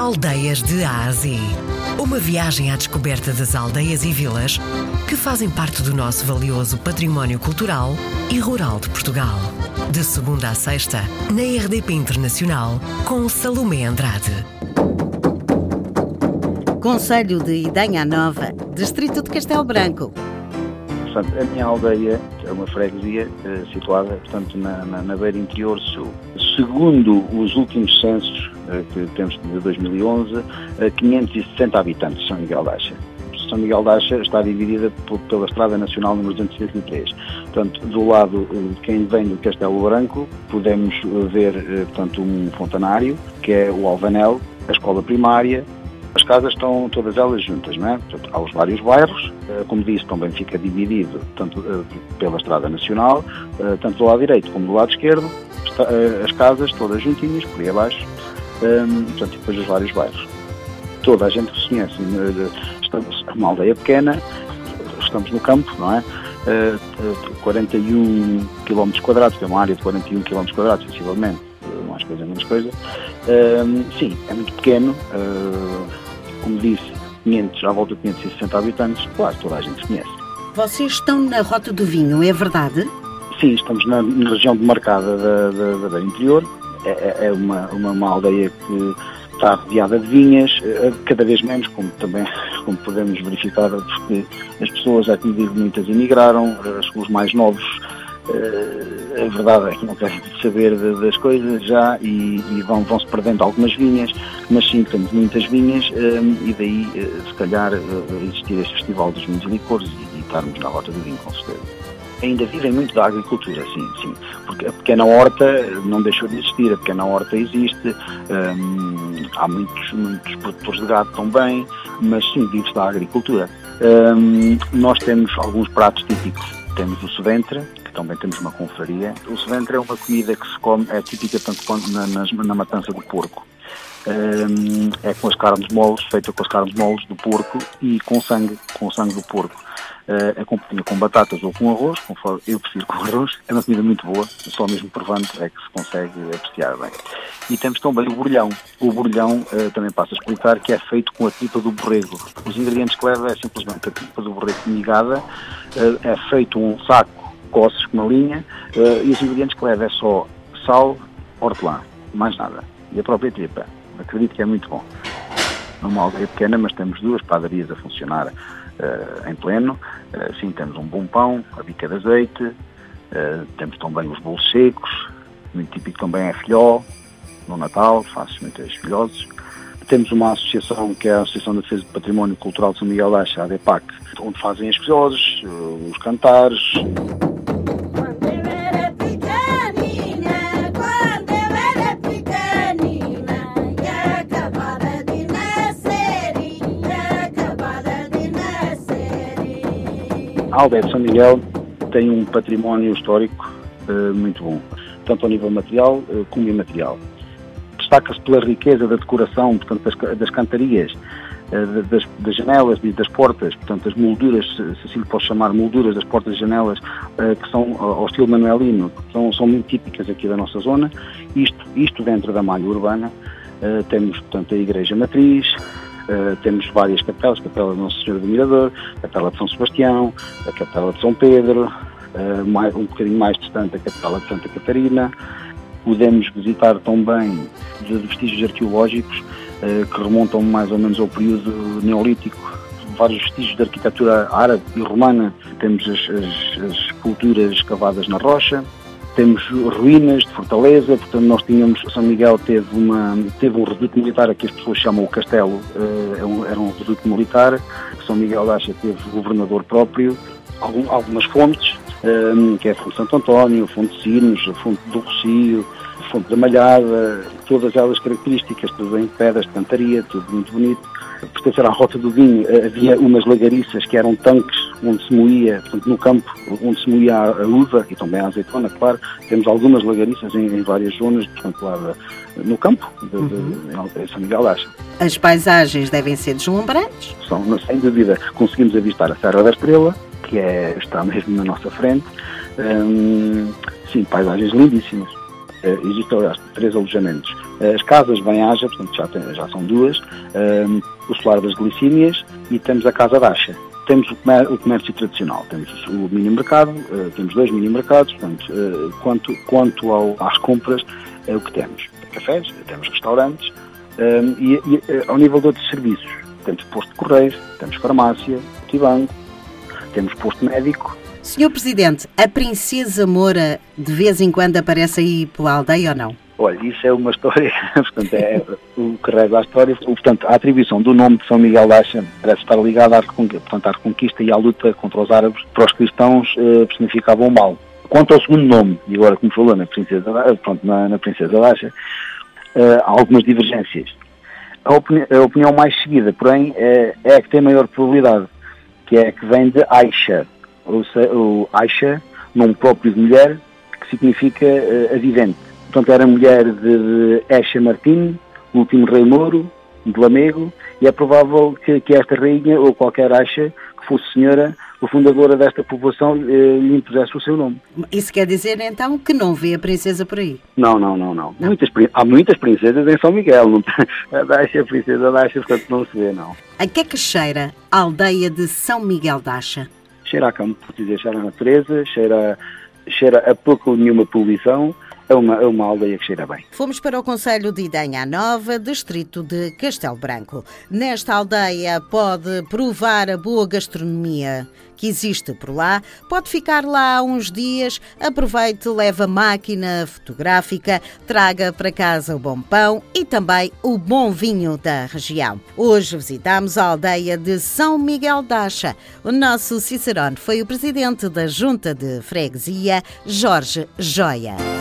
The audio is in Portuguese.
Aldeias de Ásia. Uma viagem à descoberta das aldeias e vilas que fazem parte do nosso valioso património cultural e rural de Portugal. De segunda a sexta, na RDP Internacional, com Salomé Andrade. Conselho de Idanha Nova, Distrito de Castelo Branco. Portanto, a minha aldeia é uma freguesia eh, situada portanto, na, na, na beira interior sul. Segundo os últimos censos que temos de 2011, eh, 560 habitantes São Miguel da. São Miguel da está dividida por, pela Estrada Nacional número 263. Portanto, do lado eh, de quem vem do Castelo Branco, podemos eh, ver eh, portanto, um fontanário, que é o Alvanel, a escola primária, as casas estão todas elas juntas, não é? Portanto, há os vários bairros, eh, como disse, também fica dividido tanto eh, pela Estrada Nacional, eh, tanto do lado direito como do lado esquerdo, eh, as casas todas juntinhas, por aí abaixo, ehm, portanto, depois os vários bairros. Toda a gente se conhece, eh, estamos é uma aldeia pequena, estamos no campo, não é? Eh, 41 km quadrados, tem uma área de 41 km sensivelmente, mais coisa, menos coisa. Ehm, sim, é muito pequeno, eh, como disse, 500, à volta de 560 habitantes, claro, toda a gente se conhece. Vocês estão na Rota do Vinho, é verdade? Sim, estamos na, na região demarcada da, da, da beira interior, é, é- é uma, uma, uma aldeia que está rodeada de vinhas, eh, cada vez menos, como também como podemos verificar, porque as pessoas, como digo, muitas emigraram, eh, os mais novos, eh, a verdade é que não querem saber das coisas já e, e vão, vão-se perdendo algumas vinhas, mas sim, temos muitas vinhas eh, e daí, eh, se calhar, eh, existir este Festival dos Vinhos e Licores e estarmos na Rota do Vinho, com certeza ainda vivem muito da agricultura, sim, sim. Porque a pequena horta não deixou de existir, a pequena horta existe, hum, há muitos, muitos produtores de gado também, mas sim, vive-se da agricultura. Hum, nós temos alguns pratos típicos. Temos o seventre, que também temos uma confraria. O seventre é uma comida que se come, é típica tanto na, nas- na matança do porco. Hum, é com as carnes moles, feita com as carnes moles do porco e com sangue, com o sangue do porco. Uh, acompanha com batatas ou com arroz, conforme eu prefiro com arroz. É uma comida muito boa, só mesmo provando é que se consegue apreciar bem. E temos também o borbulhão. O borbulhão uh, também passo a explicar que é feito com a tripa do borrego. Os ingredientes que leva é simplesmente a tripa do borrego migada, uh, é feito um saco, coces com uma linha, uh, e os ingredientes que leva é só sal, hortelã, mais nada. E a própria tripa. Acredito que é muito bom. É uma aldeia pequena, mas temos duas padarias a funcionar eh, em pleno. Eh, sim, temos um bom pão, a bica de azeite, eh, temos também os bolos secos, muito típico também é filhó, no Natal, faz muitas filhoses. Temos uma associação que é a Associação de Defesa do Património Cultural de São Miguel da Aixa, a ADEPAC, onde fazem as filhoses, eh, os cantares, nascer. A aldeia de São Miguel tem um património histórico eh, muito bom, tanto ao nível material eh, como imaterial. Destaca-se pela riqueza da decoração, portanto, das, das cantarias, eh, da- das, das janelas e das portas, portanto, as molduras, se assim posso chamar, molduras das portas e janelas, que são ao estilo manuelino, são, são muito típicas aqui da nossa zona, isto, isto dentro da malha urbana. Temos, portanto, a Igreja Matriz, Uh, temos várias capelas, capela de Nossa Senhora do Mirador, capela de São Sebastião, a capela de São Pedro, uh, mais, um bocadinho mais distante a capela de Santa Catarina. Podemos visitar também de vestígios arqueológicos uh, que remontam mais ou menos ao período neolítico, vários vestígios de arquitetura árabe e romana. Temos as, as, as esculturas escavadas na rocha, temos ruínas de fortaleza, portanto nós tínhamos, São Miguel teve, uma, teve um reduto militar que as pessoas chamam o Castelo, eh, é era um reduto militar, São Miguel da Aixa teve governador próprio, algum- algumas fontes, eh, que é a Fonte Santo António, a Fonte de Sinos, a Fonte do Rocio, Fonte da Malhada, todas elas características, tudo em pedras, de cantaria, tudo muito bonito. Pertencer à Rota do Vinho, eh, havia umas lagariças que eram tanques onde se moía, portanto, no campo, onde se moía a, uva e também a azeitona, claro. Temos algumas lagariças em, em várias zonas, portanto, lá no campo, de, de, em São Miguel da. As paisagens devem ser deslumbrantes. São, sem dúvida, conseguimos avistar a Serra da Estrela, que é, está mesmo na nossa frente. Hum, sim, paisagens lindíssimas. Eh, existem, aliás, três alojamentos. as casas bem-aja, portanto já, tem, já são duas, um, o Solar das Glicínias e temos a Casa Dacha. Temos o comércio, tradicional, temos o mini mercado, uh, temos dois mini mercados, portanto, uh, quanto, quanto ao, às compras, é o que temos. Cafés, temos restaurantes um, e, e ao nível de outros serviços, temos posto de correios, temos farmácia, multibanco, temos posto médico, Senhor Presidente, a Princesa Moura de vez em quando aparece aí pela aldeia ou não? Olha, isso é uma história, portanto, é o que reza a história. Portanto, a atribuição do nome de São Miguel da Acha parece estar ligada à, portanto, à reconquista e à luta contra os árabes. Para os cristãos, eh, personificavam o mal. Quanto ao segundo nome, e agora como falou na Princesa, pronto, na, na Princesa da Acha, eh, há algumas divergências. A, opini a, opinião mais seguida, porém, é, é a que tem maior probabilidade, que é a que vem de Aisha, ou, ou Aisha, nome próprio de mulher, que significa uh, a vivente. Portanto, era mulher de, de Martim, último rei Moro, de Lamego, e é provável que, que, esta rainha, ou qualquer Aisha, que fosse senhora, a fundadora desta povoação, eh, lhe impusesse o seu nome. Isso quer dizer, então, que não vê a princesa por aí? Não, não, não, não. não. Muitas, há muitas princesas em São Miguel. Não, a Dacha, a princesa Dacha, portanto, não se vê, não. A que é que cheira a aldeia de São Miguel Dacha? Cheira a campo, por dizer, cheira a natureza, cheira, cheira a pouco ou nenhuma poluição, é uma, é uma aldeia que cheira bem. Fomos para o Conselho de Idanha Nova, distrito de Castelo Branco. Nesta aldeia pode provar a boa gastronomia que existe por lá, pode ficar lá uns dias, aproveite, leve a máquina fotográfica, traga para casa o bom pão e também o bom vinho da região. Hoje visitamos a aldeia de São Miguel d'Acha. O nosso Cicerone foi o presidente da Junta de Freguesia, Jorge Joia.